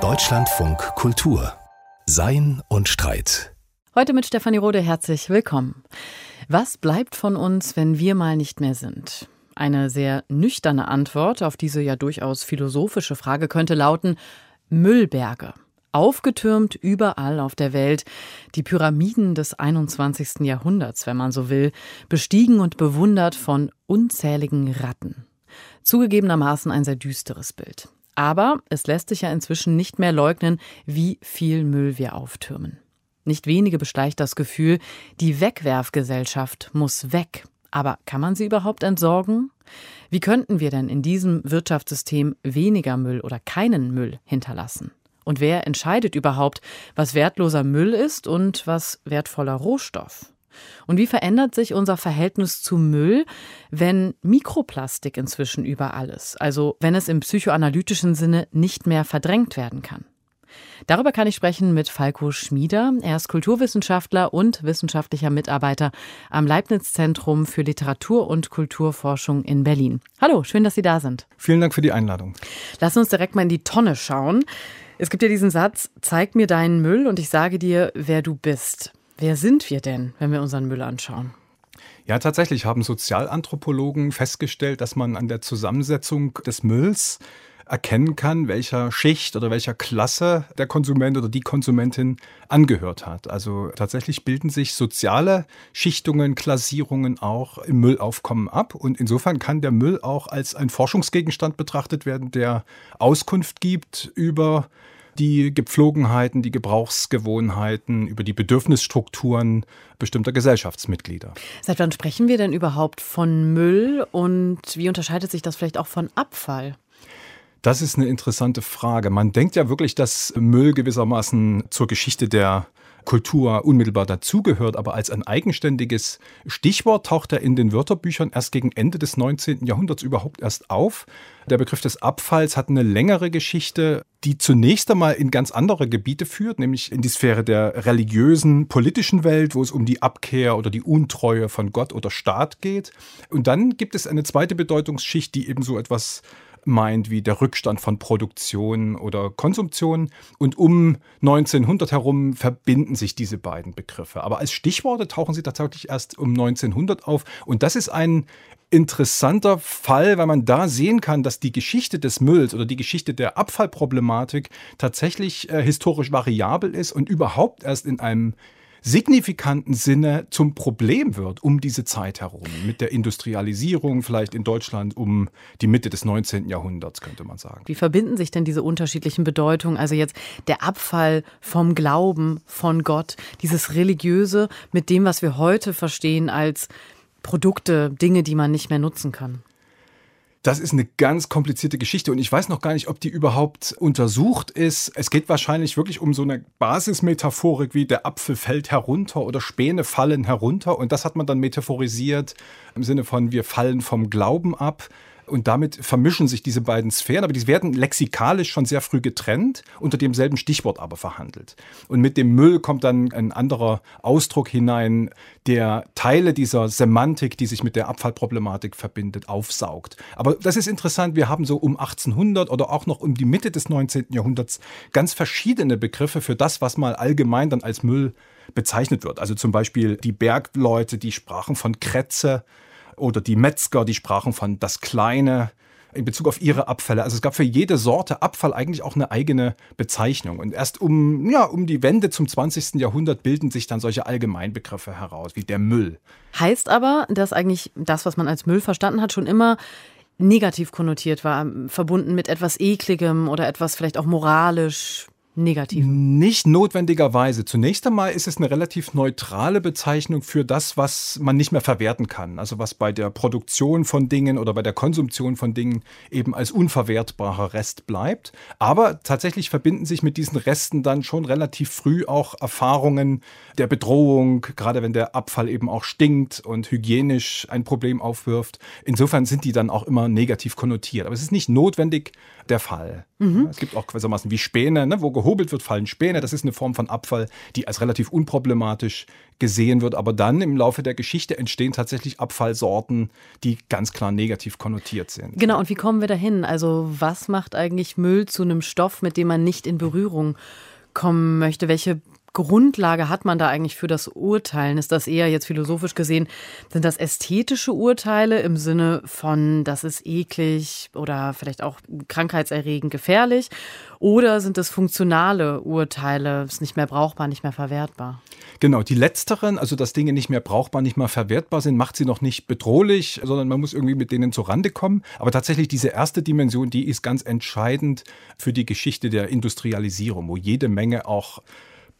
Deutschlandfunk Kultur Sein und Streit. Heute mit Stefanie Rode herzlich willkommen. Was bleibt von uns, wenn wir mal nicht mehr sind? Eine sehr nüchterne Antwort auf diese ja durchaus philosophische Frage könnte lauten Müllberge. Aufgetürmt überall auf der Welt, die Pyramiden des 21. Jahrhunderts, wenn man so will, bestiegen und bewundert von unzähligen Ratten. Zugegebenermaßen ein sehr düsteres Bild. Aber es lässt sich ja inzwischen nicht mehr leugnen, wie viel Müll wir auftürmen. Nicht wenige beschleicht das Gefühl, die Wegwerfgesellschaft muss weg. Aber kann man sie überhaupt entsorgen? Wie könnten wir denn in diesem Wirtschaftssystem weniger Müll oder keinen Müll hinterlassen? Und wer entscheidet überhaupt, was wertloser Müll ist und was wertvoller Rohstoff? Und wie verändert sich unser Verhältnis zu Müll, wenn Mikroplastik inzwischen überall ist, also wenn es im psychoanalytischen Sinne nicht mehr verdrängt werden kann? Darüber kann ich sprechen mit Falco Schmieder. Er ist Kulturwissenschaftler und wissenschaftlicher Mitarbeiter am Leibniz-Zentrum für Literatur- und Kulturforschung in Berlin. Hallo, schön, dass Sie da sind. Vielen Dank für die Einladung. Lass uns direkt mal in die Tonne schauen. Es gibt ja diesen Satz, zeig mir deinen Müll und ich sage dir, wer du bist. Wer sind wir denn, wenn wir unseren Müll anschauen? Ja, tatsächlich haben Sozialanthropologen festgestellt, dass man an der Zusammensetzung des Mülls erkennen kann, welcher Schicht oder welcher Klasse der Konsument oder die Konsumentin angehört hat. Also tatsächlich bilden sich soziale Schichtungen, Klassierungen auch im Müllaufkommen ab. Und insofern kann der Müll auch als ein Forschungsgegenstand betrachtet werden, der Auskunft gibt über die Gepflogenheiten, die Gebrauchsgewohnheiten, über die Bedürfnisstrukturen bestimmter Gesellschaftsmitglieder. Seit wann sprechen wir denn überhaupt von Müll und wie unterscheidet sich das vielleicht auch von Abfall? Das ist eine interessante Frage. Man denkt ja wirklich, dass Müll gewissermaßen zur Geschichte der Kultur unmittelbar dazugehört, aber als ein eigenständiges Stichwort taucht er in den Wörterbüchern erst gegen Ende des 19. Jahrhunderts überhaupt erst auf. Der Begriff des Abfalls hat eine längere Geschichte, die zunächst einmal in ganz andere Gebiete führt, nämlich in die Sphäre der religiösen, politischen Welt, wo es um die Abkehr oder die Untreue von Gott oder Staat geht. Und dann gibt es eine zweite Bedeutungsschicht, die eben so etwas meint wie der Rückstand von Produktion oder Konsumption. Und um 1900 herum verbinden sich diese beiden Begriffe. Aber als Stichworte tauchen sie tatsächlich erst um 1900 auf. Und das ist ein interessanter Fall, weil man da sehen kann, dass die Geschichte des Mülls oder die Geschichte der Abfallproblematik tatsächlich äh, historisch variabel ist und überhaupt erst in einem signifikanten Sinne zum Problem wird um diese Zeit herum. Mit der Industrialisierung vielleicht in Deutschland um die Mitte des 19. Jahrhunderts, könnte man sagen. Wie verbinden sich denn diese unterschiedlichen Bedeutungen? Also jetzt der Abfall vom Glauben, von Gott, dieses Religiöse mit dem, was wir heute verstehen als Produkte, Dinge, die man nicht mehr nutzen kann. Das ist eine ganz komplizierte Geschichte und ich weiß noch gar nicht, ob die überhaupt untersucht ist. Es geht wahrscheinlich wirklich um so eine Basismetaphorik wie der Apfel fällt herunter oder Späne fallen herunter und das hat man dann metaphorisiert im Sinne von wir fallen vom Glauben ab. Und damit vermischen sich diese beiden Sphären, aber die werden lexikalisch schon sehr früh getrennt, unter demselben Stichwort aber verhandelt. Und mit dem Müll kommt dann ein anderer Ausdruck hinein, der Teile dieser Semantik, die sich mit der Abfallproblematik verbindet, aufsaugt. Aber das ist interessant, wir haben so um 1800 oder auch noch um die Mitte des 19. Jahrhunderts ganz verschiedene Begriffe für das, was mal allgemein dann als Müll bezeichnet wird. Also zum Beispiel die Bergleute, die sprachen von Krätze, oder die Metzger, die sprachen von das Kleine in Bezug auf ihre Abfälle. Also es gab für jede Sorte Abfall eigentlich auch eine eigene Bezeichnung. Und erst um, ja, um die Wende zum 20. Jahrhundert bilden sich dann solche Allgemeinbegriffe heraus, wie der Müll. Heißt aber, dass eigentlich das, was man als Müll verstanden hat, schon immer negativ konnotiert war, verbunden mit etwas Ekligem oder etwas vielleicht auch moralisch negativ? Nicht notwendigerweise. Zunächst einmal ist es eine relativ neutrale Bezeichnung für das, was man nicht mehr verwerten kann. Also was bei der Produktion von Dingen oder bei der Konsumption von Dingen eben als unverwertbarer Rest bleibt. Aber tatsächlich verbinden sich mit diesen Resten dann schon relativ früh auch Erfahrungen der Bedrohung, gerade wenn der Abfall eben auch stinkt und hygienisch ein Problem aufwirft. Insofern sind die dann auch immer negativ konnotiert. Aber es ist nicht notwendig der Fall. Mhm. Es gibt auch gewissermaßen wie Späne, ne? wo gehobelt wird, fallen Späne. Das ist eine Form von Abfall, die als relativ unproblematisch gesehen wird. Aber dann im Laufe der Geschichte entstehen tatsächlich Abfallsorten, die ganz klar negativ konnotiert sind. Genau, und wie kommen wir dahin? Also was macht eigentlich Müll zu einem Stoff, mit dem man nicht in Berührung kommen möchte? Welche Grundlage hat man da eigentlich für das Urteilen? Ist das eher jetzt philosophisch gesehen, sind das ästhetische Urteile im Sinne von, das ist eklig oder vielleicht auch krankheitserregend gefährlich? Oder sind es funktionale Urteile, ist nicht mehr brauchbar, nicht mehr verwertbar? Genau, die letzteren, also dass Dinge nicht mehr brauchbar, nicht mehr verwertbar sind, macht sie noch nicht bedrohlich, sondern man muss irgendwie mit denen zurande kommen. Aber tatsächlich diese erste Dimension, die ist ganz entscheidend für die Geschichte der Industrialisierung, wo jede Menge auch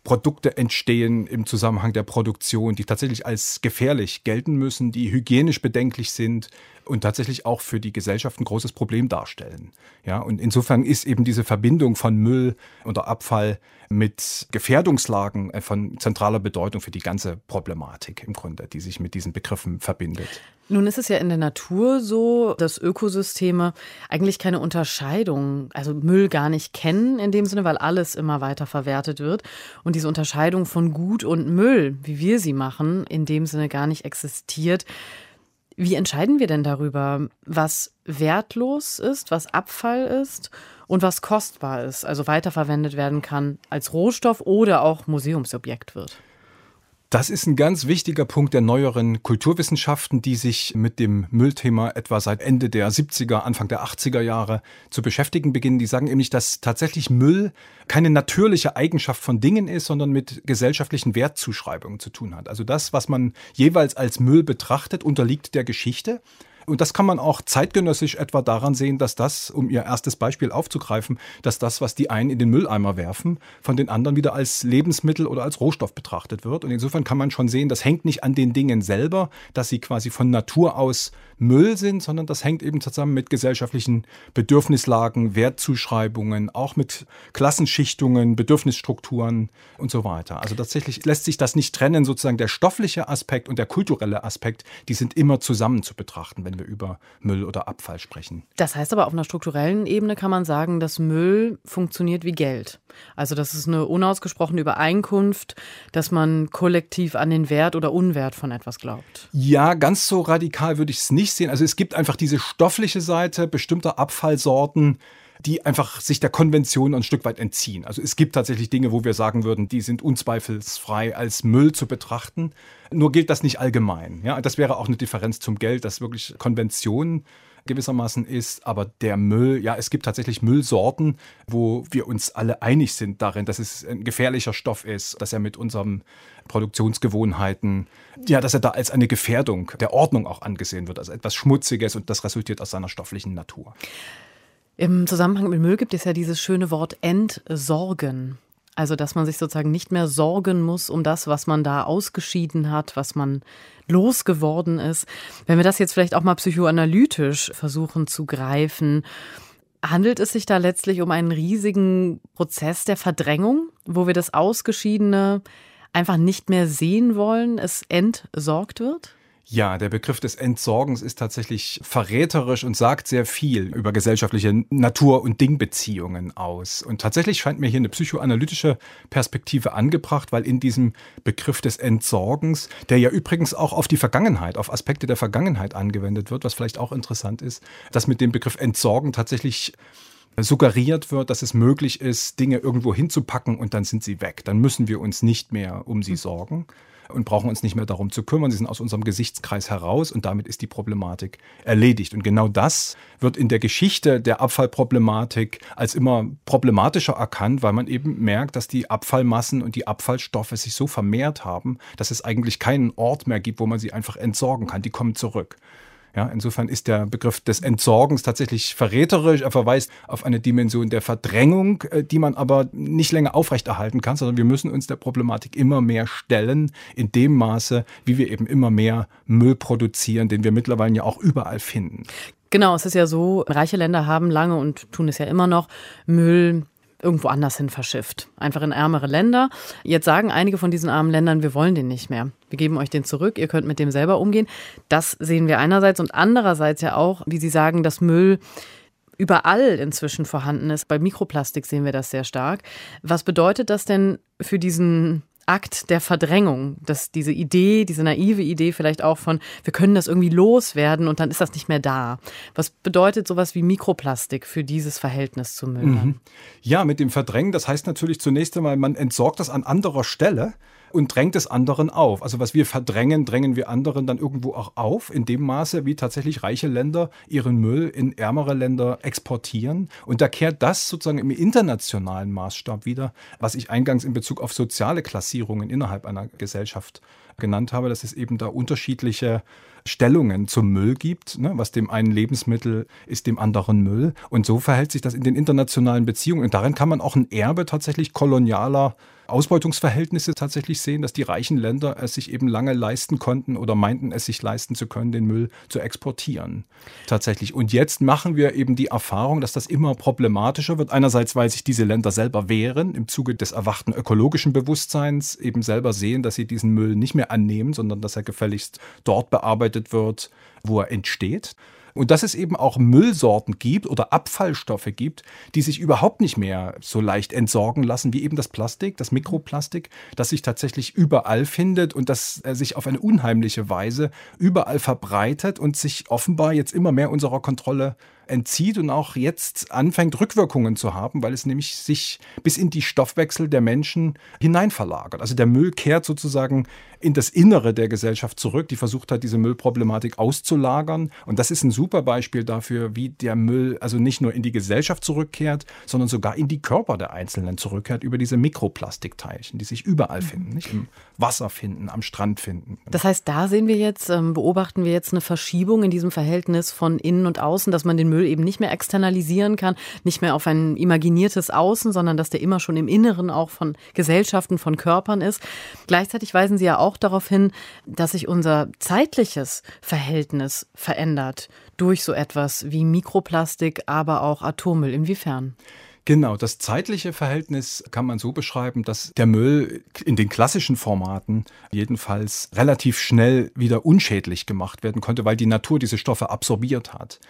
Produkte entstehen im Zusammenhang der Produktion, die tatsächlich als gefährlich gelten müssen, die hygienisch bedenklich sind und tatsächlich auch für die Gesellschaft ein großes Problem darstellen. Ja, und insofern ist eben diese Verbindung von Müll oder Abfall mit Gefährdungslagen von zentraler Bedeutung für die ganze Problematik im Grunde, die sich mit diesen Begriffen verbindet. Nun ist es ja in der Natur so, dass Ökosysteme eigentlich keine Unterscheidung, also Müll gar nicht kennen in dem Sinne, weil alles immer weiter verwertet wird und diese Unterscheidung von Gut und Müll, wie wir sie machen, in dem Sinne gar nicht existiert. Wie entscheiden wir denn darüber, was wertlos ist, was Abfall ist und was kostbar ist, also weiterverwendet werden kann als Rohstoff oder auch Museumsobjekt wird? Das ist ein ganz wichtiger Punkt der neueren Kulturwissenschaften, die sich mit dem Müllthema etwa seit Ende der 70er, Anfang der 80er Jahre zu beschäftigen beginnen. Die sagen nämlich, dass tatsächlich Müll keine natürliche Eigenschaft von Dingen ist, sondern mit gesellschaftlichen Wertzuschreibungen zu tun hat. Also das, was man jeweils als Müll betrachtet, unterliegt der Geschichte. Und das kann man auch zeitgenössisch etwa daran sehen, dass das, um Ihr erstes Beispiel aufzugreifen, dass das, was die einen in den Mülleimer werfen, von den anderen wieder als Lebensmittel oder als Rohstoff betrachtet wird. Und insofern kann man schon sehen, das hängt nicht an den Dingen selber, dass sie quasi von Natur aus Müll sind, sondern das hängt eben zusammen mit gesellschaftlichen Bedürfnislagen, Wertzuschreibungen, auch mit Klassenschichtungen, Bedürfnisstrukturen und so weiter. Also tatsächlich lässt sich das nicht trennen, sozusagen der stoffliche Aspekt und der kulturelle Aspekt, die sind immer zusammen zu betrachten, wenn wir über Müll oder Abfall sprechen. Das heißt aber auf einer strukturellen Ebene kann man sagen, dass Müll funktioniert wie Geld. Also das ist eine unausgesprochene Übereinkunft, dass man kollektiv an den Wert oder Unwert von etwas glaubt. Ja, ganz so radikal würde ich es nicht sehen. Also es gibt einfach diese stoffliche Seite bestimmter Abfallsorten, die einfach sich der Konvention ein Stück weit entziehen. Also es gibt tatsächlich Dinge, wo wir sagen würden, die sind unzweifelsfrei als Müll zu betrachten. Nur gilt das nicht allgemein. Ja, das wäre auch eine Differenz zum Geld, dass wirklich Konventionen gewissermaßen ist. Aber der Müll, ja, es gibt tatsächlich Müllsorten, wo wir uns alle einig sind darin, dass es ein gefährlicher Stoff ist, dass er mit unseren Produktionsgewohnheiten, ja, dass er da als eine Gefährdung der Ordnung auch angesehen wird, also etwas Schmutziges und das resultiert aus seiner stofflichen Natur. Im Zusammenhang mit Müll gibt es ja dieses schöne Wort Entsorgen. Also, dass man sich sozusagen nicht mehr sorgen muss um das, was man da ausgeschieden hat, was man losgeworden ist. Wenn wir das jetzt vielleicht auch mal psychoanalytisch versuchen zu greifen, handelt es sich da letztlich um einen riesigen Prozess der Verdrängung, wo wir das Ausgeschiedene einfach nicht mehr sehen wollen, es entsorgt wird? Ja, der Begriff des Entsorgens ist tatsächlich verräterisch und sagt sehr viel über gesellschaftliche Natur- und Dingbeziehungen aus. Und tatsächlich scheint mir hier eine psychoanalytische Perspektive angebracht, weil in diesem Begriff des Entsorgens, der ja übrigens auch auf die Vergangenheit, auf Aspekte der Vergangenheit angewendet wird, was vielleicht auch interessant ist, dass mit dem Begriff Entsorgen tatsächlich suggeriert wird, dass es möglich ist, Dinge irgendwo hinzupacken und dann sind sie weg. Dann müssen wir uns nicht mehr um sie sorgen und brauchen uns nicht mehr darum zu kümmern. Sie sind aus unserem Gesichtskreis heraus und damit ist die Problematik erledigt. Und genau das wird in der Geschichte der Abfallproblematik als immer problematischer erkannt, weil man eben merkt, dass die Abfallmassen und die Abfallstoffe sich so vermehrt haben, dass es eigentlich keinen Ort mehr gibt, wo man sie einfach entsorgen kann. Die kommen zurück. Ja, insofern ist der Begriff des Entsorgens tatsächlich verräterisch. Er verweist auf eine Dimension der Verdrängung, äh, die man aber nicht länger aufrechterhalten kann, sondern wir müssen uns der Problematik immer mehr stellen, in dem Maße, wie wir eben immer mehr Müll produzieren, den wir mittlerweile ja auch überall finden. Genau, es ist ja so, reiche Länder haben lange und tun es ja immer noch Müll irgendwo anders hin verschifft. Einfach in ärmere Länder. Jetzt sagen einige von diesen armen Ländern, wir wollen den nicht mehr. Wir geben euch den zurück, ihr könnt mit dem selber umgehen. Das sehen wir einerseits und andererseits ja auch, wie Sie sagen, dass Müll überall inzwischen vorhanden ist. Bei Mikroplastik sehen wir das sehr stark. Was bedeutet das denn für diesen Akt der Verdrängung, dass diese Idee, diese naive Idee vielleicht auch von, wir können das irgendwie loswerden und dann ist das nicht mehr da. Was bedeutet sowas wie Mikroplastik für dieses Verhältnis zu Müll? Mhm. Ja, mit dem Verdrängen, das heißt natürlich zunächst einmal, man entsorgt das an anderer Stelle und drängt es anderen auf. Also was wir verdrängen, drängen wir anderen dann irgendwo auch auf, in dem Maße, wie tatsächlich reiche Länder ihren Müll in ärmere Länder exportieren. Und da kehrt das sozusagen im internationalen Maßstab wieder, was ich eingangs in Bezug auf soziale Klassierungen innerhalb einer Gesellschaft genannt habe, dass es eben da unterschiedliche Stellungen zum Müll gibt. Ne? Was dem einen Lebensmittel ist, dem anderen Müll. Und so verhält sich das in den internationalen Beziehungen. Und darin kann man auch ein Erbe tatsächlich kolonialer Ausbeutungsverhältnisse tatsächlich sehen, dass die reichen Länder es sich eben lange leisten konnten oder meinten es sich leisten zu können, den Müll zu exportieren. Tatsächlich. Und jetzt machen wir eben die Erfahrung, dass das immer problematischer wird. Einerseits, weil sich diese Länder selber wehren, im Zuge des erwachten ökologischen Bewusstseins eben selber sehen, dass sie diesen Müll nicht mehr annehmen, sondern dass er gefälligst dort bearbeitet wird, wo er entsteht. Und dass es eben auch Müllsorten gibt oder Abfallstoffe gibt, die sich überhaupt nicht mehr so leicht entsorgen lassen, wie eben das Plastik, das Mikroplastik, das sich tatsächlich überall findet und das sich auf eine unheimliche Weise überall verbreitet und sich offenbar jetzt immer mehr unserer Kontrolle entzieht und auch jetzt anfängt, Rückwirkungen zu haben, weil es nämlich sich bis in die Stoffwechsel der Menschen hinein verlagert. Also der Müll kehrt sozusagen in das Innere der Gesellschaft zurück, die versucht hat, diese Müllproblematik auszulagern. Und das ist ein super Beispiel dafür, wie der Müll also nicht nur in die Gesellschaft zurückkehrt, sondern sogar in die Körper der Einzelnen zurückkehrt über diese Mikroplastikteilchen, die sich überall finden, nicht im Wasser finden, am Strand finden. Das heißt, da sehen wir jetzt, ähm, beobachten wir jetzt eine Verschiebung in diesem Verhältnis von innen und außen, dass man den Müll Müll eben nicht mehr externalisieren kann, nicht mehr auf ein imaginiertes Außen, sondern dass der immer schon im Inneren auch von Gesellschaften, von Körpern ist. Gleichzeitig weisen Sie ja auch darauf hin, dass sich unser zeitliches Verhältnis verändert durch so etwas wie Mikroplastik, aber auch Atommüll. Inwiefern? Genau, das zeitliche Verhältnis kann man so beschreiben, dass der Müll in den klassischen Formaten jedenfalls relativ schnell wieder unschädlich gemacht werden konnte, weil die Natur diese Stoffe absorbiert hat.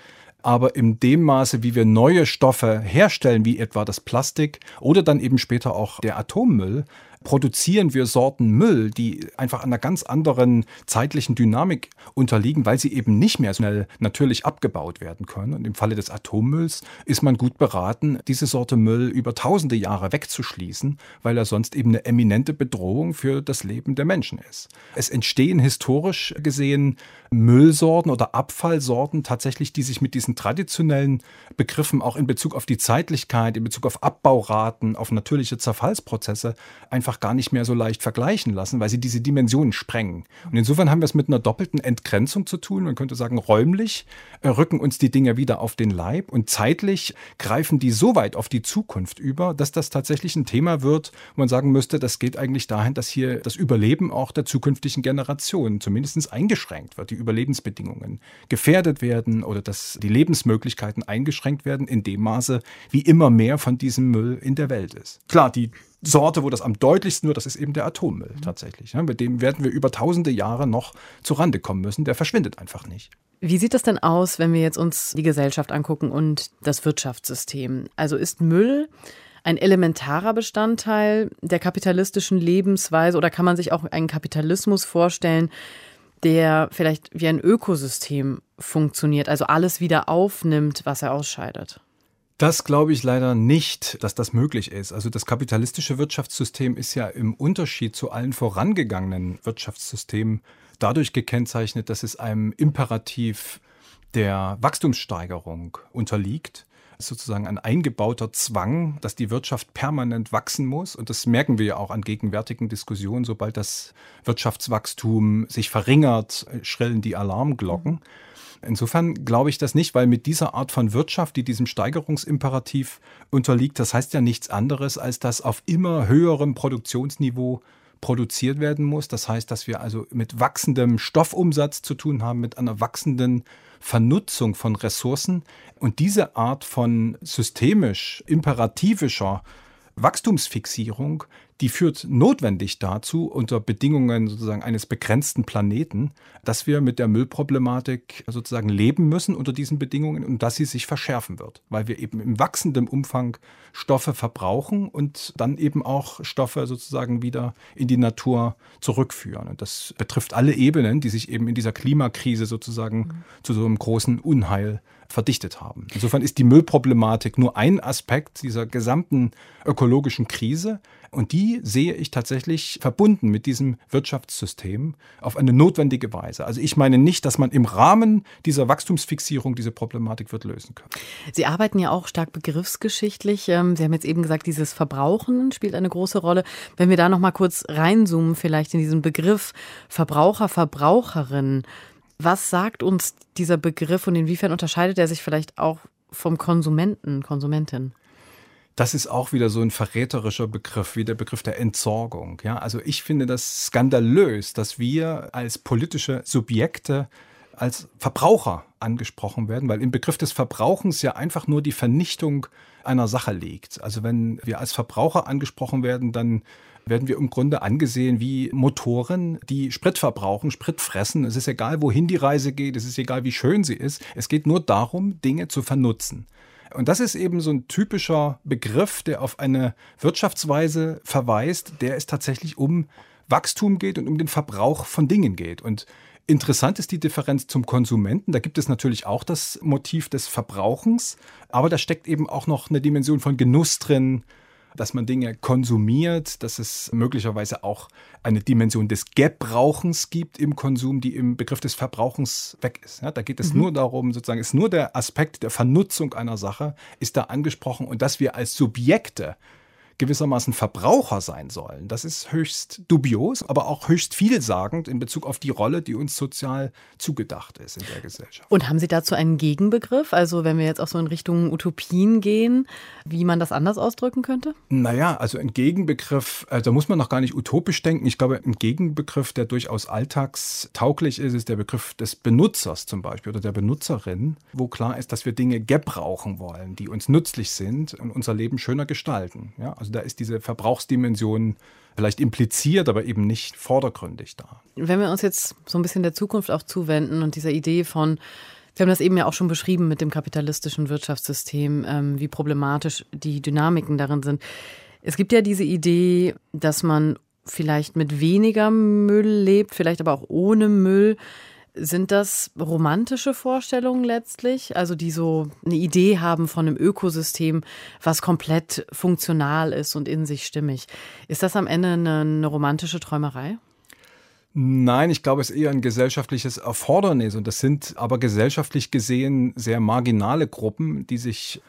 Aber in dem Maße, wie wir neue Stoffe herstellen, wie etwa das Plastik oder dann eben später auch der Atommüll, produzieren wir Sorten Müll, die einfach einer ganz anderen zeitlichen Dynamik unterliegen, weil sie eben nicht mehr schnell natürlich abgebaut werden können. Und im Falle des Atommülls ist man gut beraten, diese Sorte Müll über tausende Jahre wegzuschließen, weil er sonst eben eine eminente Bedrohung für das Leben der Menschen ist. Es entstehen historisch gesehen Müllsorten oder Abfallsorten tatsächlich, die sich mit diesen traditionellen Begriffen auch in Bezug auf die Zeitlichkeit, in Bezug auf Abbauraten, auf natürliche Zerfallsprozesse einfach gar nicht mehr so leicht vergleichen lassen, weil sie diese Dimensionen sprengen. Und insofern haben wir es mit einer doppelten Entgrenzung zu tun. Man könnte sagen, räumlich äh, rücken uns die Dinge wieder auf den Leib und zeitlich greifen die so weit auf die Zukunft über, dass das tatsächlich ein Thema wird, wo man sagen müsste, das geht eigentlich dahin, dass hier das Überleben auch der zukünftigen Generationen zumindest eingeschränkt wird, die Überlebensbedingungen gefährdet werden oder dass die Lebensmöglichkeiten eingeschränkt werden in dem Maße, wie immer mehr von diesem Müll in der Welt ist. Klar, die Sorte, wo das am deutlichsten wird, das ist eben der Atommüll mhm. tatsächlich. Ja, mit dem werden wir über tausende Jahre noch zurande kommen müssen. Der verschwindet einfach nicht. Wie sieht das denn aus, wenn wir jetzt uns die Gesellschaft angucken und das Wirtschaftssystem? Also ist Müll ein elementarer Bestandteil der kapitalistischen Lebensweise oder kann man sich auch einen Kapitalismus vorstellen, der vielleicht wie ein Ökosystem funktioniert, also alles wieder aufnimmt, was er ausscheidet? Das glaube ich leider nicht, dass das möglich ist. Also das kapitalistische Wirtschaftssystem ist ja im Unterschied zu allen vorangegangenen Wirtschaftssystemen dadurch gekennzeichnet, dass es einem Imperativ der Wachstumssteigerung unterliegt sozusagen ein eingebauter Zwang, dass die Wirtschaft permanent wachsen muss. Und das merken wir ja auch an gegenwärtigen Diskussionen. Sobald das Wirtschaftswachstum sich verringert, schrillen die Alarmglocken. Insofern glaube ich das nicht, weil mit dieser Art von Wirtschaft, die diesem Steigerungsimperativ unterliegt, das heißt ja nichts anderes, als dass auf immer höherem Produktionsniveau produziert werden muss. Das heißt, dass wir also mit wachsendem Stoffumsatz zu tun haben, mit einer wachsenden Vernutzung von Ressourcen. Und diese Art von systemisch imperativischer Wachstumsfixierung, die führt notwendig dazu, unter Bedingungen sozusagen eines begrenzten Planeten, dass wir mit der Müllproblematik sozusagen leben müssen unter diesen Bedingungen und dass sie sich verschärfen wird, weil wir eben im wachsenden Umfang Stoffe verbrauchen und dann eben auch Stoffe sozusagen wieder in die Natur zurückführen. Und das betrifft alle Ebenen, die sich eben in dieser Klimakrise sozusagen mhm. zu so einem großen Unheil verdichtet haben. Insofern ist die Müllproblematik nur ein Aspekt dieser gesamten ökologischen Krise. Und die sehe ich tatsächlich verbunden mit diesem Wirtschaftssystem auf eine notwendige Weise. Also ich meine nicht, dass man im Rahmen dieser Wachstumsfixierung diese Problematik wird lösen können. Sie arbeiten ja auch stark begriffsgeschichtlich. Ähm, Sie haben jetzt eben gesagt, dieses Verbrauchen spielt eine große Rolle. Wenn wir da noch mal kurz reinzoomen, vielleicht in diesen Begriff Verbraucher, Verbraucherin. Was sagt uns dieser Begriff und inwiefern unterscheidet er sich vielleicht auch vom Konsumenten, Konsumentin? Das ist auch wieder so ein verräterischer Begriff, wie der Begriff der Entsorgung. Ja, also ich finde das skandalös, dass wir als politische Subjekte als Verbraucher angesprochen werden, weil im Begriff des Verbrauchens ja einfach nur die Vernichtung einer Sache liegt. Also wenn wir als Verbraucher angesprochen werden, dann werden wir im Grunde angesehen wie Motoren, die Sprit verbrauchen, Sprit fressen. Es ist egal, wohin die Reise geht, es ist egal, wie schön sie ist. Es geht nur darum, Dinge zu vernutzen. Und das ist eben so ein typischer Begriff, der auf eine Wirtschaftsweise verweist, der es tatsächlich um Wachstum geht und um den Verbrauch von Dingen geht. Und Interessant ist die Differenz zum Konsumenten. Da gibt es natürlich auch das Motiv des Verbrauchens, aber da steckt eben auch noch eine Dimension von Genuss drin, dass man Dinge konsumiert, dass es möglicherweise auch eine Dimension des Gebrauchens gibt im Konsum, die im Begriff des Verbrauchens weg ist. Ja, da geht es mhm. nur darum, sozusagen, ist nur der Aspekt der Vernutzung einer Sache, ist da angesprochen und dass wir als Subjekte gewissermaßen Verbraucher sein sollen. Das ist höchst dubios, aber auch höchst vielsagend in Bezug auf die Rolle, die uns sozial zugedacht ist in der Gesellschaft. Und haben Sie dazu einen Gegenbegriff? Also wenn wir jetzt auch so in Richtung Utopien gehen, wie man das anders ausdrücken könnte? Naja, also ein Gegenbegriff, äh, da muss man noch gar nicht utopisch denken. Ich glaube, ein Gegenbegriff, der durchaus alltagstauglich ist, ist der Begriff des Benutzers zum Beispiel oder der Benutzerin, wo klar ist, dass wir Dinge gebrauchen wollen, die uns nützlich sind und unser Leben schöner gestalten. Ja, also da ist diese Verbrauchsdimension vielleicht impliziert, aber eben nicht vordergründig da. Wenn wir uns jetzt so ein bisschen der Zukunft auch zuwenden und dieser Idee von Sie haben das eben ja auch schon beschrieben mit dem kapitalistischen Wirtschaftssystem, ähm, wie problematisch die Dynamiken darin sind. Es gibt ja diese Idee, dass man vielleicht mit weniger Müll lebt, vielleicht aber auch ohne Müll. Sind das romantische Vorstellungen letztlich, also die so eine Idee haben von einem Ökosystem, was komplett funktional ist und in sich stimmig? Ist das am Ende eine, eine romantische Träumerei? Nein, ich glaube, es ist eher ein gesellschaftliches Erfordernis und das sind aber gesellschaftlich gesehen sehr marginale Gruppen, die sich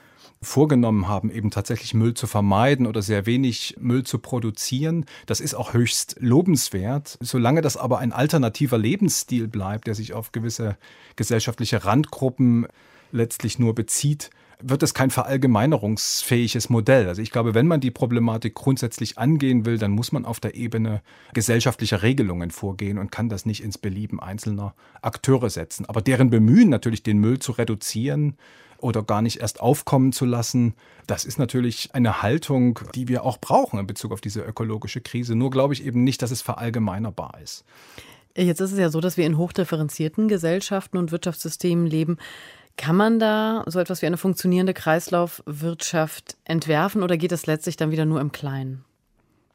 vorgenommen haben, eben tatsächlich Müll zu vermeiden oder sehr wenig Müll zu produzieren. Das ist auch höchst lobenswert. Solange das aber ein alternativer Lebensstil bleibt, der sich auf gewisse gesellschaftliche Randgruppen letztlich nur bezieht, wird es kein verallgemeinerungsfähiges Modell. Also ich glaube, wenn man die Problematik grundsätzlich angehen will, dann muss man auf der Ebene gesellschaftlicher Regelungen vorgehen und kann das nicht ins Belieben einzelner Akteure setzen. Aber deren Bemühen natürlich, den Müll zu reduzieren, oder gar nicht erst aufkommen zu lassen. Das ist natürlich eine Haltung, die wir auch brauchen in Bezug auf diese ökologische Krise. Nur glaube ich eben nicht, dass es verallgemeinerbar ist. Jetzt ist es ja so, dass wir in hochdifferenzierten Gesellschaften und Wirtschaftssystemen leben. Kann man da so etwas wie eine funktionierende Kreislaufwirtschaft entwerfen oder geht das letztlich dann wieder nur im Kleinen?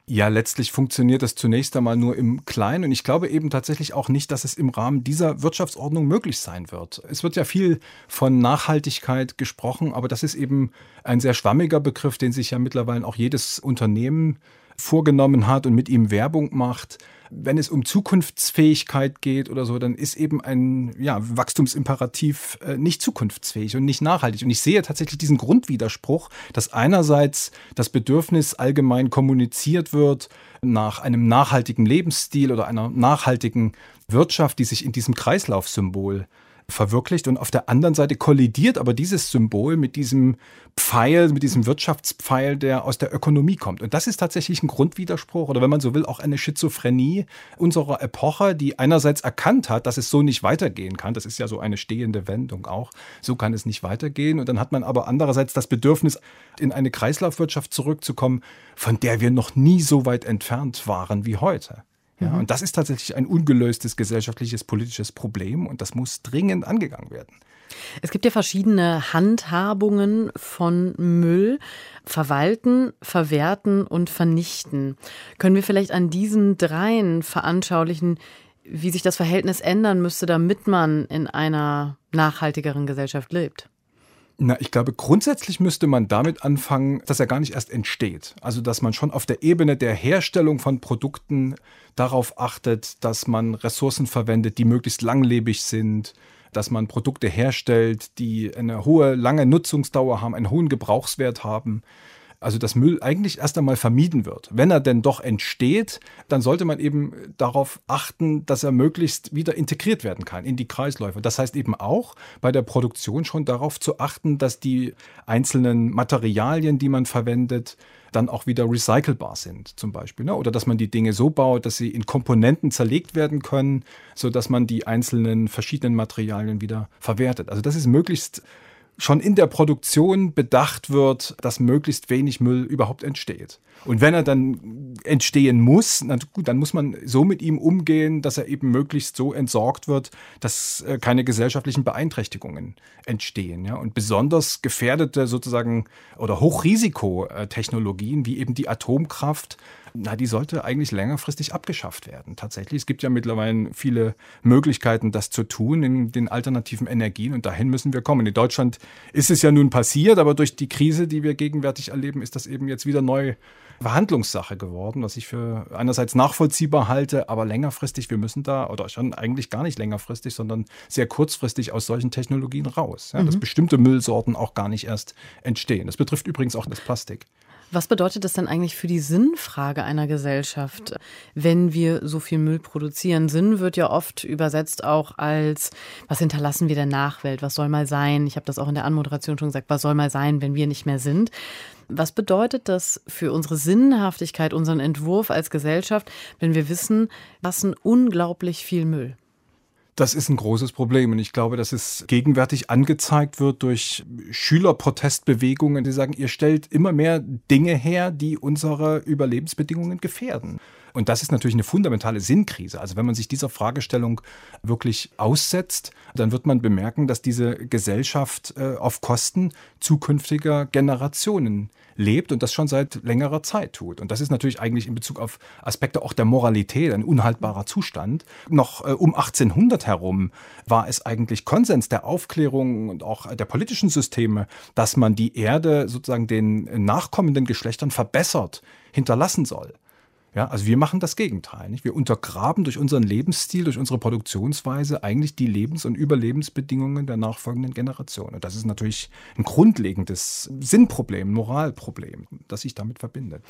Ja, letztlich funktioniert das zunächst einmal nur im Kleinen und ich glaube eben tatsächlich auch nicht, dass es im Rahmen dieser Wirtschaftsordnung möglich sein wird. Es wird ja viel von Nachhaltigkeit gesprochen, aber das ist eben ein sehr schwammiger Begriff, den sich ja mittlerweile auch jedes Unternehmen vorgenommen hat und mit ihm Werbung macht wenn es um Zukunftsfähigkeit geht oder so, dann ist eben ein ja, Wachstumsimperativ äh, nicht zukunftsfähig und nicht nachhaltig. Und ich sehe tatsächlich diesen Grundwiderspruch, dass einerseits das Bedürfnis allgemein kommuniziert wird nach einem nachhaltigen Lebensstil oder einer nachhaltigen Wirtschaft, die sich in diesem Kreislaufsymbol verwirklicht und auf der anderen Seite kollidiert aber dieses Symbol mit diesem Pfeil, mit diesem Wirtschaftspfeil, der aus der Ökonomie kommt. Und das ist tatsächlich ein Grundwiderspruch oder wenn man so will, auch eine Schizophrenie unserer Epoche, die einerseits erkannt hat, dass es so nicht weitergehen kann. Das ist ja so eine stehende Wendung auch. So kann es nicht weitergehen. Und dann hat man aber andererseits das Bedürfnis, in eine Kreislaufwirtschaft zurückzukommen, von der wir noch nie so weit entfernt waren wie heute. Ja, mhm. Und das ist tatsächlich ein ungelöstes gesellschaftliches, politisches Problem und das muss dringend angegangen werden. Es gibt ja verschiedene Handhabungen von Müll. Verwalten, verwerten und vernichten. Können wir vielleicht an diesen dreien veranschaulichen, wie sich das Verhältnis ändern müsste, damit man in einer nachhaltigeren Gesellschaft lebt? Na, ich glaube, grundsätzlich müsste man damit anfangen, dass er gar nicht erst entsteht. Also, dass man schon auf der Ebene der Herstellung von Produkten darauf achtet, dass man Ressourcen verwendet, die möglichst langlebig sind, dass man Produkte herstellt, die eine hohe, lange Nutzungsdauer haben, einen hohen Gebrauchswert haben. Also dass Müll eigentlich erst einmal vermieden wird. Wenn er denn doch entsteht, dann sollte man eben darauf achten, dass er möglichst wieder integriert werden kann in die Kreisläufe. Das heißt eben auch bei der Produktion schon darauf zu achten, dass die einzelnen Materialien, die man verwendet, dann auch wieder recycelbar sind, zum Beispiel. Ne? Oder dass man die Dinge so baut, dass sie in Komponenten zerlegt werden können, sodass man die einzelnen verschiedenen Materialien wieder verwertet. Also das ist möglichst schon in der Produktion bedacht wird, dass möglichst wenig Müll überhaupt entsteht. Und wenn er dann entstehen muss, na gut, dann muss man so mit ihm umgehen, dass er eben möglichst so entsorgt wird, dass äh, keine gesellschaftlichen Beeinträchtigungen entstehen. Ja? Und besonders gefährdete sozusagen oder Hochrisikotechnologien wie eben die Atomkraft na, die sollte eigentlich längerfristig abgeschafft werden. Tatsächlich, es gibt ja mittlerweile viele Möglichkeiten, das zu tun in den alternativen Energien und dahin müssen wir kommen. In Deutschland ist es ja nun passiert, aber durch die Krise, die wir gegenwärtig erleben, ist das eben jetzt wieder neu Verhandlungssache geworden, was ich für einerseits nachvollziehbar halte, aber längerfristig, wir müssen da, oder schon eigentlich gar nicht längerfristig, sondern sehr kurzfristig aus solchen Technologien raus. Ja, mhm. Dass bestimmte Müllsorten auch gar nicht erst entstehen. Das betrifft übrigens auch das Plastik. Was bedeutet das denn eigentlich für die Sinnfrage einer Gesellschaft, wenn wir so viel Müll produzieren? Sinn wird ja oft übersetzt auch als, was hinterlassen wir der Nachwelt? Was soll mal sein? Ich habe das auch in der Anmoderation schon gesagt, was soll mal sein, wenn wir nicht mehr sind? Was bedeutet das für unsere Sinnhaftigkeit, unseren Entwurf als Gesellschaft, wenn wir wissen, was ein unglaublich viel Müll? Das ist ein großes Problem und ich glaube, dass es gegenwärtig angezeigt wird durch Schülerprotestbewegungen, die sagen, ihr stellt immer mehr Dinge her, die unsere Überlebensbedingungen gefährden. Und das ist natürlich eine fundamentale Sinnkrise. Also wenn man sich dieser Fragestellung wirklich aussetzt, dann wird man bemerken, dass diese Gesellschaft äh, auf Kosten zukünftiger Generationen lebt und das schon seit längerer Zeit tut. Und das ist natürlich eigentlich in Bezug auf Aspekte auch der Moralität ein unhaltbarer Zustand. Noch äh, um 1800 herum war es eigentlich Konsens der Aufklärung und auch der politischen Systeme, dass man die Erde sozusagen den nachkommenden Geschlechtern verbessert hinterlassen soll. Ja, also wir machen das Gegenteil. Nicht? Wir untergraben durch unseren Lebensstil, durch unsere Produktionsweise eigentlich die Lebens- und Überlebensbedingungen der nachfolgenden Generation. Und das ist natürlich ein grundlegendes Sinnproblem, Moralproblem, das sich damit verbindet.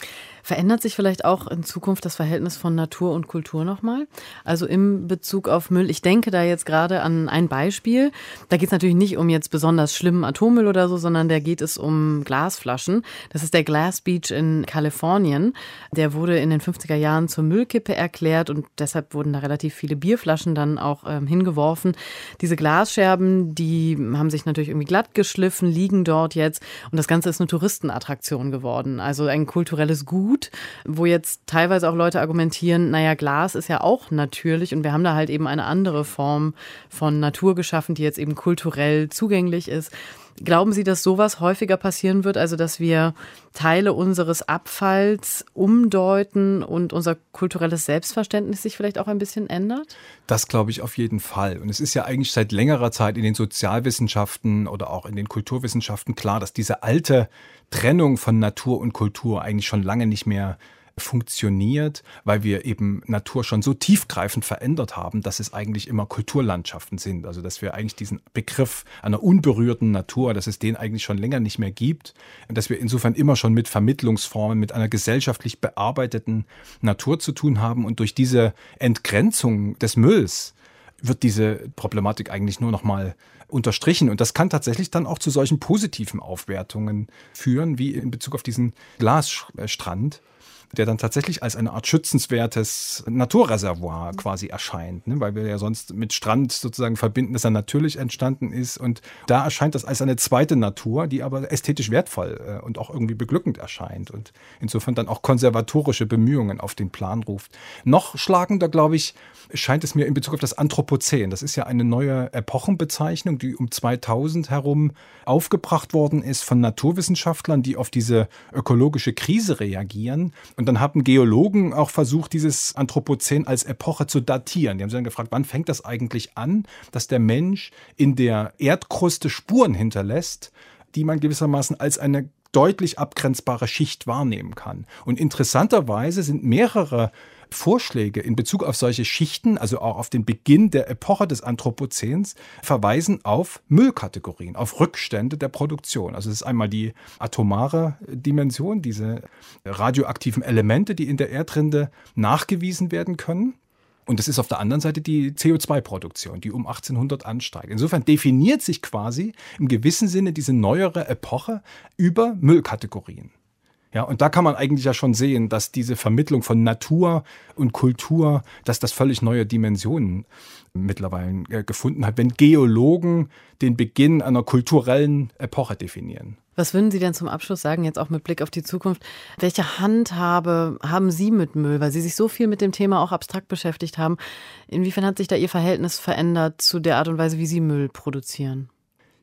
Verändert sich vielleicht auch in Zukunft das Verhältnis von Natur und Kultur nochmal? Also im Bezug auf Müll. Ich denke da jetzt gerade an ein Beispiel. Da geht es natürlich nicht um jetzt besonders schlimmen Atommüll oder so, sondern da geht es um Glasflaschen. Das ist der Glass Beach in Kalifornien. Der wurde in den 50er Jahren zur Müllkippe erklärt und deshalb wurden da relativ viele Bierflaschen dann auch ähm, hingeworfen. Diese Glasscherben, die haben sich natürlich irgendwie glatt geschliffen, liegen dort jetzt und das Ganze ist eine Touristenattraktion geworden. Also ein kulturelles Gut, wo jetzt teilweise auch Leute argumentieren, naja, Glas ist ja auch natürlich und wir haben da halt eben eine andere Form von Natur geschaffen, die jetzt eben kulturell zugänglich ist. Glauben Sie, dass sowas häufiger passieren wird, also dass wir Teile unseres Abfalls umdeuten und unser kulturelles Selbstverständnis sich vielleicht auch ein bisschen ändert? Das glaube ich auf jeden Fall. Und es ist ja eigentlich seit längerer Zeit in den Sozialwissenschaften oder auch in den Kulturwissenschaften klar, dass diese alte Trennung von Natur und Kultur eigentlich schon lange nicht mehr funktioniert, weil wir eben Natur schon so tiefgreifend verändert haben, dass es eigentlich immer Kulturlandschaften sind. Also dass wir eigentlich diesen Begriff einer unberührten Natur, dass es den eigentlich schon länger nicht mehr gibt und dass wir insofern immer schon mit Vermittlungsformen, mit einer gesellschaftlich bearbeiteten Natur zu tun haben und durch diese Entgrenzung des Mülls wird diese Problematik eigentlich nur noch mal unterstrichen. Und das kann tatsächlich dann auch zu solchen positiven Aufwertungen führen, wie in Bezug auf diesen Glasstrand der dann tatsächlich als eine Art schützenswertes Naturreservoir quasi erscheint, ne? weil wir ja sonst mit Strand sozusagen verbinden, dass er natürlich entstanden ist. Und da erscheint das als eine zweite Natur, die aber ästhetisch wertvoll äh, und auch irgendwie beglückend erscheint und insofern dann auch konservatorische Bemühungen auf den Plan ruft. Noch schlagender, glaube ich, scheint es mir in Bezug auf das Anthropozän. Das ist ja eine neue Epochenbezeichnung, die um 2000 herum aufgebracht worden ist von Naturwissenschaftlern, die auf diese ökologische Krise reagieren und dann haben Geologen auch versucht, dieses Anthropozän als Epoche zu datieren. Die haben sich dann gefragt, wann fängt das eigentlich an, dass der Mensch in der Erdkruste Spuren hinterlässt, die man gewissermaßen als eine deutlich abgrenzbare Schicht wahrnehmen kann. Und interessanterweise sind mehrere Vorschläge in Bezug auf solche Schichten, also auch auf den Beginn der Epoche des Anthropozäns, verweisen auf Müllkategorien, auf Rückstände der Produktion. Also es ist einmal die atomare Dimension, diese radioaktiven Elemente, die in der Erdrinde nachgewiesen werden können. Und es ist auf der anderen Seite die CO2-Produktion, die um 1800 ansteigt. Insofern definiert sich quasi im gewissen Sinne diese neuere Epoche über Müllkategorien. Ja, und da kann man eigentlich ja schon sehen, dass diese Vermittlung von Natur und Kultur, dass das völlig neue Dimensionen mittlerweile äh, gefunden hat, wenn Geologen den Beginn einer kulturellen Epoche definieren. Was würden Sie denn zum Abschluss sagen, jetzt auch mit Blick auf die Zukunft? Welche Handhabe haben Sie mit Müll, weil Sie sich so viel mit dem Thema auch abstrakt beschäftigt haben? Inwiefern hat sich da Ihr Verhältnis verändert zu der Art und Weise, wie Sie Müll produzieren?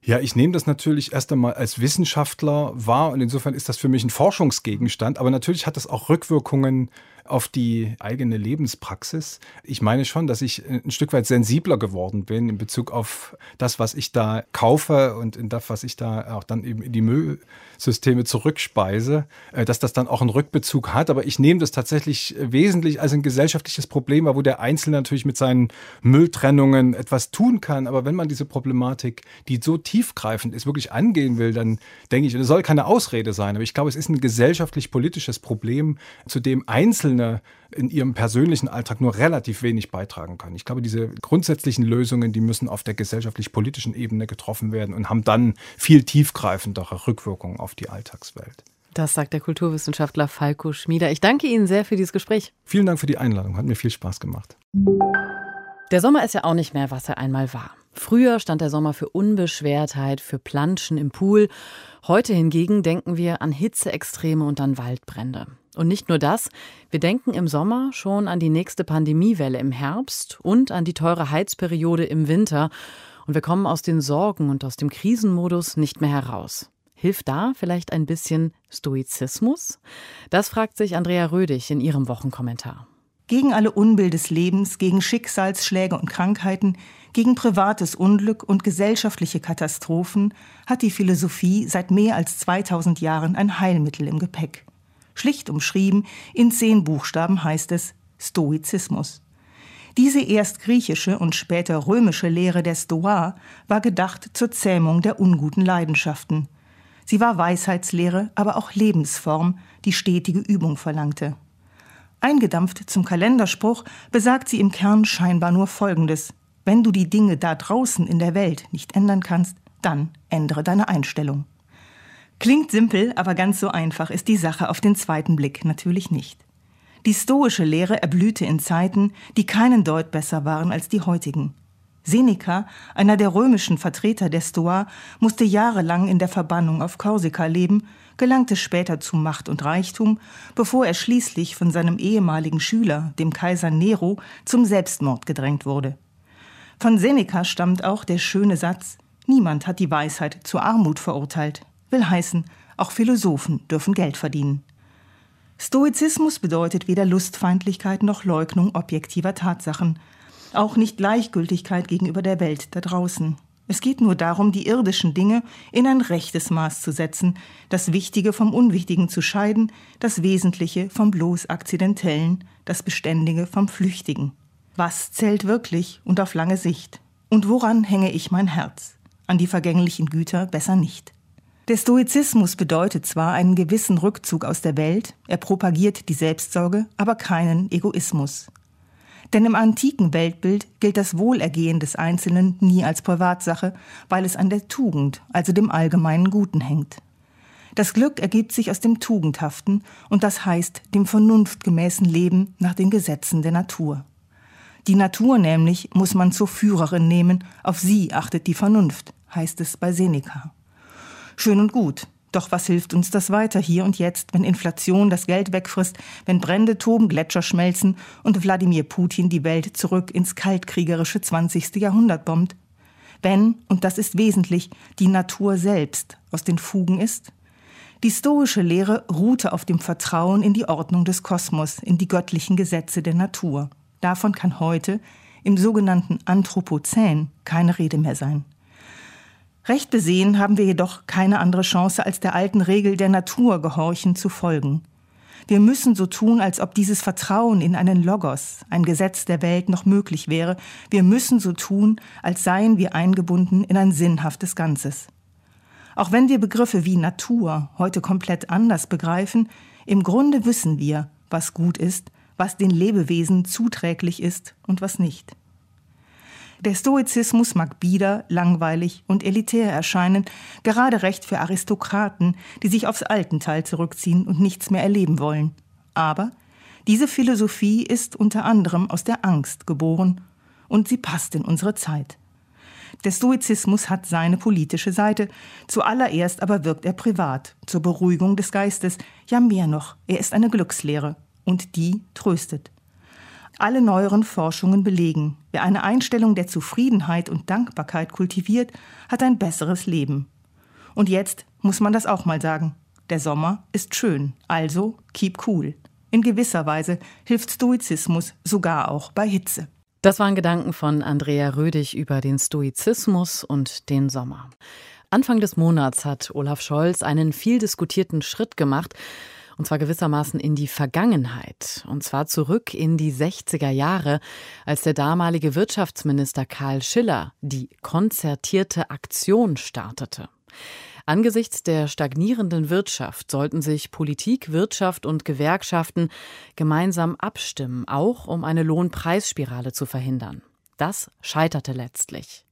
Ja, ich nehme das natürlich erst einmal als Wissenschaftler wahr und insofern ist das für mich ein Forschungsgegenstand, aber natürlich hat das auch Rückwirkungen auf die eigene Lebenspraxis. Ich meine schon, dass ich ein Stück weit sensibler geworden bin in Bezug auf das, was ich da kaufe und in das, was ich da auch dann eben in die Müllsysteme zurückspeise, äh, dass das dann auch einen Rückbezug hat. Aber ich nehme das tatsächlich wesentlich als ein gesellschaftliches Problem, wo der Einzelne natürlich mit seinen Mülltrennungen etwas tun kann. Aber wenn man diese Problematik, die so tiefgreifend ist, wirklich angehen will, dann denke ich, und es soll keine Ausrede sein, aber ich glaube, es ist ein gesellschaftlich-politisches Problem, zu dem Einzelne Einzelne in ihrem persönlichen Alltag nur relativ wenig beitragen kann. Ich glaube, diese grundsätzlichen Lösungen, die müssen auf der gesellschaftlich-politischen Ebene getroffen werden und haben dann viel tiefgreifendere Rückwirkungen auf die Alltagswelt. Das sagt der Kulturwissenschaftler Falco Schmieder. Ich danke Ihnen sehr für dieses Gespräch. Vielen Dank für die Einladung. Hat mir viel Spaß gemacht. Der Sommer ist ja auch nicht mehr, was er einmal war. Früher stand der Sommer für Unbeschwertheit, für Planschen im Pool. Heute hingegen denken wir an Hitzeextreme und an Waldbrände. Und nicht nur das, wir denken im Sommer schon an die nächste Pandemiewelle im Herbst und an die teure Heizperiode im Winter. Und wir kommen aus den Sorgen und aus dem Krisenmodus nicht mehr heraus. Hilft da vielleicht ein bisschen Stoizismus? Das fragt sich Andrea Rödig in ihrem Wochenkommentar. Gegen alle Unbill des Lebens, gegen Schicksalsschläge und Krankheiten, gegen privates Unglück und gesellschaftliche Katastrophen hat die Philosophie seit mehr als 2000 Jahren ein Heilmittel im Gepäck. Schlicht umschrieben, in zehn Buchstaben heißt es Stoizismus. Diese erst griechische und später römische Lehre der Stoa war gedacht zur Zähmung der unguten Leidenschaften. Sie war Weisheitslehre, aber auch Lebensform, die stetige Übung verlangte. Eingedampft zum Kalenderspruch besagt sie im Kern scheinbar nur Folgendes. Wenn du die Dinge da draußen in der Welt nicht ändern kannst, dann ändere deine Einstellung. Klingt simpel, aber ganz so einfach ist die Sache auf den zweiten Blick natürlich nicht. Die stoische Lehre erblühte in Zeiten, die keinen Deut besser waren als die heutigen. Seneca, einer der römischen Vertreter der Stoa, musste jahrelang in der Verbannung auf Korsika leben, gelangte später zu Macht und Reichtum, bevor er schließlich von seinem ehemaligen Schüler, dem Kaiser Nero, zum Selbstmord gedrängt wurde. Von Seneca stammt auch der schöne Satz Niemand hat die Weisheit zur Armut verurteilt, will heißen, auch Philosophen dürfen Geld verdienen. Stoizismus bedeutet weder Lustfeindlichkeit noch Leugnung objektiver Tatsachen, auch nicht Gleichgültigkeit gegenüber der Welt da draußen. Es geht nur darum, die irdischen Dinge in ein rechtes Maß zu setzen, das Wichtige vom Unwichtigen zu scheiden, das Wesentliche vom bloß Akzidentellen, das Beständige vom Flüchtigen. Was zählt wirklich und auf lange Sicht? Und woran hänge ich mein Herz? An die vergänglichen Güter besser nicht. Der Stoizismus bedeutet zwar einen gewissen Rückzug aus der Welt, er propagiert die Selbstsorge, aber keinen Egoismus. Denn im antiken Weltbild gilt das Wohlergehen des Einzelnen nie als Privatsache, weil es an der Tugend, also dem allgemeinen Guten hängt. Das Glück ergibt sich aus dem Tugendhaften und das heißt dem vernunftgemäßen Leben nach den Gesetzen der Natur. Die Natur nämlich muss man zur Führerin nehmen, auf sie achtet die Vernunft, heißt es bei Seneca. Schön und gut, doch was hilft uns das weiter hier und jetzt, wenn Inflation das Geld wegfrisst, wenn Brände toben, Gletscher schmelzen und Wladimir Putin die Welt zurück ins kaltkriegerische 20. Jahrhundert bombt? Wenn, und das ist wesentlich, die Natur selbst aus den Fugen ist? Die stoische Lehre ruhte auf dem Vertrauen in die Ordnung des Kosmos, in die göttlichen Gesetze der Natur. Davon kann heute im sogenannten Anthropozän keine Rede mehr sein. Recht besehen haben wir jedoch keine andere Chance, als der alten Regel der Natur gehorchen zu folgen. Wir müssen so tun, als ob dieses Vertrauen in einen Logos, ein Gesetz der Welt, noch möglich wäre. Wir müssen so tun, als seien wir eingebunden in ein sinnhaftes Ganzes. Auch wenn wir Begriffe wie Natur heute komplett anders begreifen, im Grunde wissen wir, was gut ist, was den Lebewesen zuträglich ist und was nicht. Der Stoizismus mag bieder, langweilig und elitär erscheinen, gerade recht für Aristokraten, die sich aufs Altenteil zurückziehen und nichts mehr erleben wollen. Aber diese Philosophie ist unter anderem aus der Angst geboren und sie passt in unsere Zeit. Der Stoizismus hat seine politische Seite, zuallererst aber wirkt er privat, zur Beruhigung des Geistes, ja mehr noch, er ist eine Glückslehre, und die tröstet. Alle neueren Forschungen belegen, wer eine Einstellung der Zufriedenheit und Dankbarkeit kultiviert, hat ein besseres Leben. Und jetzt muss man das auch mal sagen. Der Sommer ist schön, also keep cool. In gewisser Weise hilft Stoizismus sogar auch bei Hitze. Das waren Gedanken von Andrea Rödig über den Stoizismus und den Sommer. Anfang des Monats hat Olaf Scholz einen viel diskutierten Schritt gemacht und zwar gewissermaßen in die Vergangenheit, und zwar zurück in die 60er Jahre, als der damalige Wirtschaftsminister Karl Schiller die konzertierte Aktion startete. Angesichts der stagnierenden Wirtschaft sollten sich Politik, Wirtschaft und Gewerkschaften gemeinsam abstimmen, auch um eine Lohnpreisspirale zu verhindern. Das scheiterte letztlich.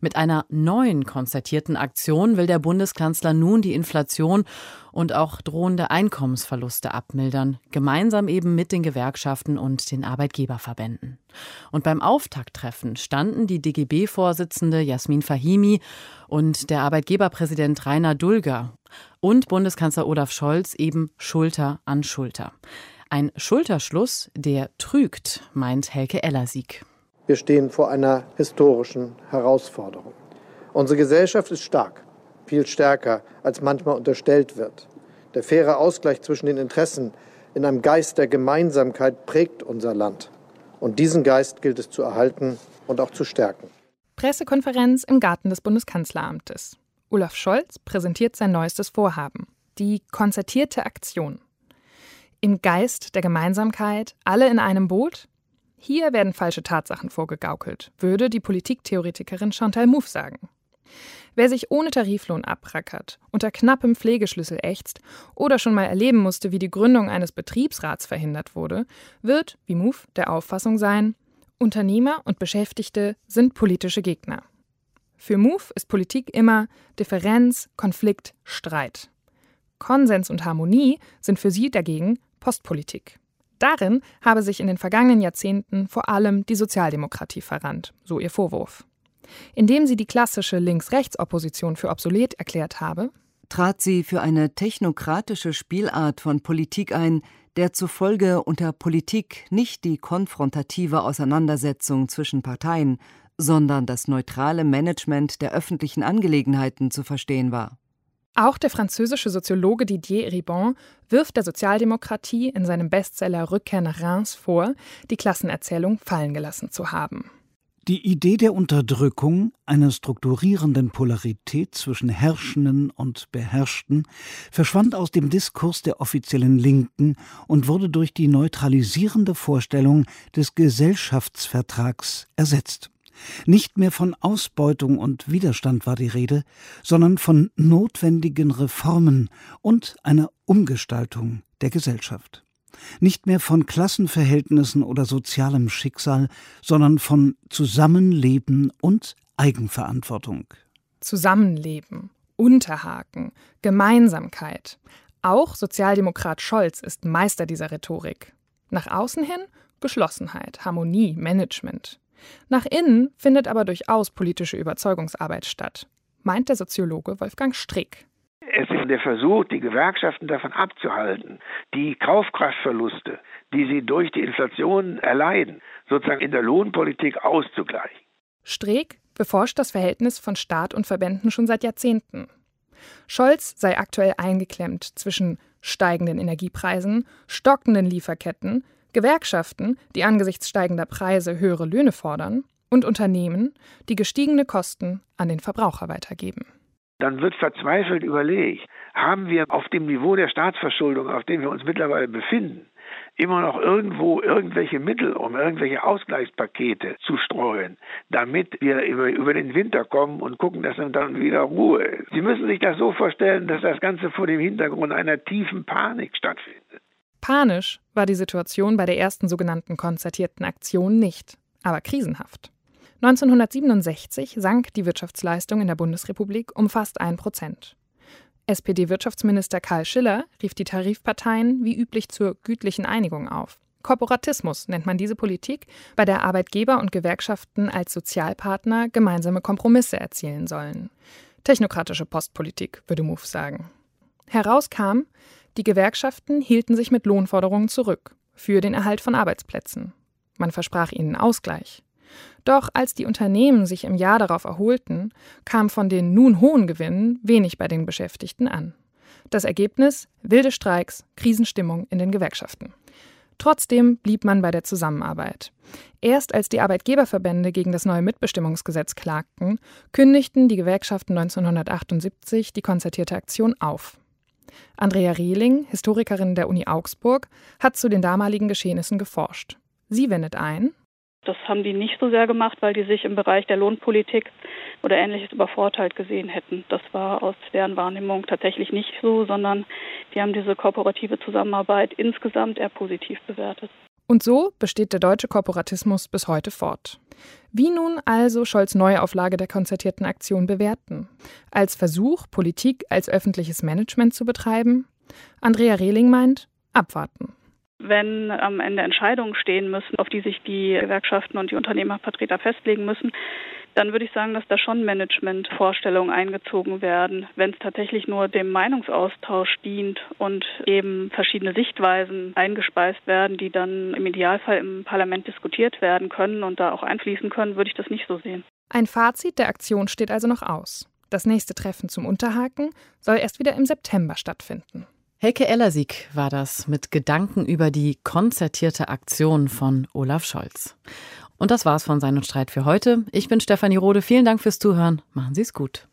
Mit einer neuen konzertierten Aktion will der Bundeskanzler nun die Inflation und auch drohende Einkommensverluste abmildern, gemeinsam eben mit den Gewerkschaften und den Arbeitgeberverbänden. Und beim Auftakttreffen standen die DGB-Vorsitzende Jasmin Fahimi und der Arbeitgeberpräsident Rainer Dulger und Bundeskanzler Olaf Scholz eben Schulter an Schulter. Ein Schulterschluss, der trügt, meint Helke Ellersieg. Wir stehen vor einer historischen Herausforderung. Unsere Gesellschaft ist stark, viel stärker, als manchmal unterstellt wird. Der faire Ausgleich zwischen den Interessen in einem Geist der Gemeinsamkeit prägt unser Land. Und diesen Geist gilt es zu erhalten und auch zu stärken. Pressekonferenz im Garten des Bundeskanzleramtes. Olaf Scholz präsentiert sein neuestes Vorhaben, die konzertierte Aktion. Im Geist der Gemeinsamkeit, alle in einem Boot, hier werden falsche Tatsachen vorgegaukelt, würde die Politiktheoretikerin Chantal Mouffe sagen. Wer sich ohne Tariflohn abrackert, unter knappem Pflegeschlüssel ächzt oder schon mal erleben musste, wie die Gründung eines Betriebsrats verhindert wurde, wird, wie Mouffe, der Auffassung sein, Unternehmer und Beschäftigte sind politische Gegner. Für Mouffe ist Politik immer Differenz, Konflikt, Streit. Konsens und Harmonie sind für sie dagegen Postpolitik. Darin habe sich in den vergangenen Jahrzehnten vor allem die Sozialdemokratie verrannt, so ihr Vorwurf. Indem sie die klassische Links-Rechts-Opposition für obsolet erklärt habe, trat sie für eine technokratische Spielart von Politik ein, der zufolge unter Politik nicht die konfrontative Auseinandersetzung zwischen Parteien, sondern das neutrale Management der öffentlichen Angelegenheiten zu verstehen war. Auch der französische Soziologe Didier Ribon wirft der Sozialdemokratie in seinem Bestseller Rückkehr nach Reims vor, die Klassenerzählung fallen gelassen zu haben. Die Idee der Unterdrückung, einer strukturierenden Polarität zwischen Herrschenden und Beherrschten, verschwand aus dem Diskurs der offiziellen Linken und wurde durch die neutralisierende Vorstellung des Gesellschaftsvertrags ersetzt. Nicht mehr von Ausbeutung und Widerstand war die Rede, sondern von notwendigen Reformen und einer Umgestaltung der Gesellschaft. Nicht mehr von Klassenverhältnissen oder sozialem Schicksal, sondern von Zusammenleben und Eigenverantwortung. Zusammenleben, Unterhaken, Gemeinsamkeit. Auch Sozialdemokrat Scholz ist Meister dieser Rhetorik. Nach außen hin Geschlossenheit, Harmonie, Management. Nach innen findet aber durchaus politische Überzeugungsarbeit statt, meint der Soziologe Wolfgang Strick. Es ist der Versuch, die Gewerkschaften davon abzuhalten, die Kaufkraftverluste, die sie durch die Inflation erleiden, sozusagen in der Lohnpolitik auszugleichen. Streeck beforscht das Verhältnis von Staat und Verbänden schon seit Jahrzehnten. Scholz sei aktuell eingeklemmt zwischen steigenden Energiepreisen, stockenden Lieferketten, Gewerkschaften, die angesichts steigender Preise höhere Löhne fordern, und Unternehmen, die gestiegene Kosten an den Verbraucher weitergeben. Dann wird verzweifelt überlegt, haben wir auf dem Niveau der Staatsverschuldung, auf dem wir uns mittlerweile befinden, immer noch irgendwo irgendwelche Mittel, um irgendwelche Ausgleichspakete zu streuen, damit wir über, über den Winter kommen und gucken, dass dann wieder Ruhe ist. Sie müssen sich das so vorstellen, dass das Ganze vor dem Hintergrund einer tiefen Panik stattfindet. Panisch war die Situation bei der ersten sogenannten konzertierten Aktion nicht, aber krisenhaft. 1967 sank die Wirtschaftsleistung in der Bundesrepublik um fast ein Prozent. SPD-Wirtschaftsminister Karl Schiller rief die Tarifparteien wie üblich zur gütlichen Einigung auf. Korporatismus nennt man diese Politik, bei der Arbeitgeber und Gewerkschaften als Sozialpartner gemeinsame Kompromisse erzielen sollen. Technokratische Postpolitik, würde Move sagen. Herauskam, die Gewerkschaften hielten sich mit Lohnforderungen zurück für den Erhalt von Arbeitsplätzen. Man versprach ihnen Ausgleich. Doch als die Unternehmen sich im Jahr darauf erholten, kam von den nun hohen Gewinnen wenig bei den Beschäftigten an. Das Ergebnis wilde Streiks, Krisenstimmung in den Gewerkschaften. Trotzdem blieb man bei der Zusammenarbeit. Erst als die Arbeitgeberverbände gegen das neue Mitbestimmungsgesetz klagten, kündigten die Gewerkschaften 1978 die konzertierte Aktion auf. Andrea Rehling, Historikerin der Uni Augsburg, hat zu den damaligen Geschehnissen geforscht. Sie wendet ein, das haben die nicht so sehr gemacht, weil die sich im Bereich der Lohnpolitik oder ähnliches übervorteilt gesehen hätten. Das war aus deren Wahrnehmung tatsächlich nicht so, sondern die haben diese kooperative Zusammenarbeit insgesamt eher positiv bewertet. Und so besteht der deutsche Korporatismus bis heute fort. Wie nun also Scholz Neuauflage der konzertierten Aktion bewerten? Als Versuch, Politik als öffentliches Management zu betreiben? Andrea Rehling meint, abwarten. Wenn am Ende Entscheidungen stehen müssen, auf die sich die Gewerkschaften und die Unternehmervertreter festlegen müssen, dann würde ich sagen, dass da schon Managementvorstellungen eingezogen werden. Wenn es tatsächlich nur dem Meinungsaustausch dient und eben verschiedene Sichtweisen eingespeist werden, die dann im Idealfall im Parlament diskutiert werden können und da auch einfließen können, würde ich das nicht so sehen. Ein Fazit der Aktion steht also noch aus. Das nächste Treffen zum Unterhaken soll erst wieder im September stattfinden. Helke Ellersieg war das mit Gedanken über die konzertierte Aktion von Olaf Scholz. Und das war's von Sein und Streit für heute. Ich bin Stefanie Rode. Vielen Dank fürs Zuhören. Machen Sie es gut.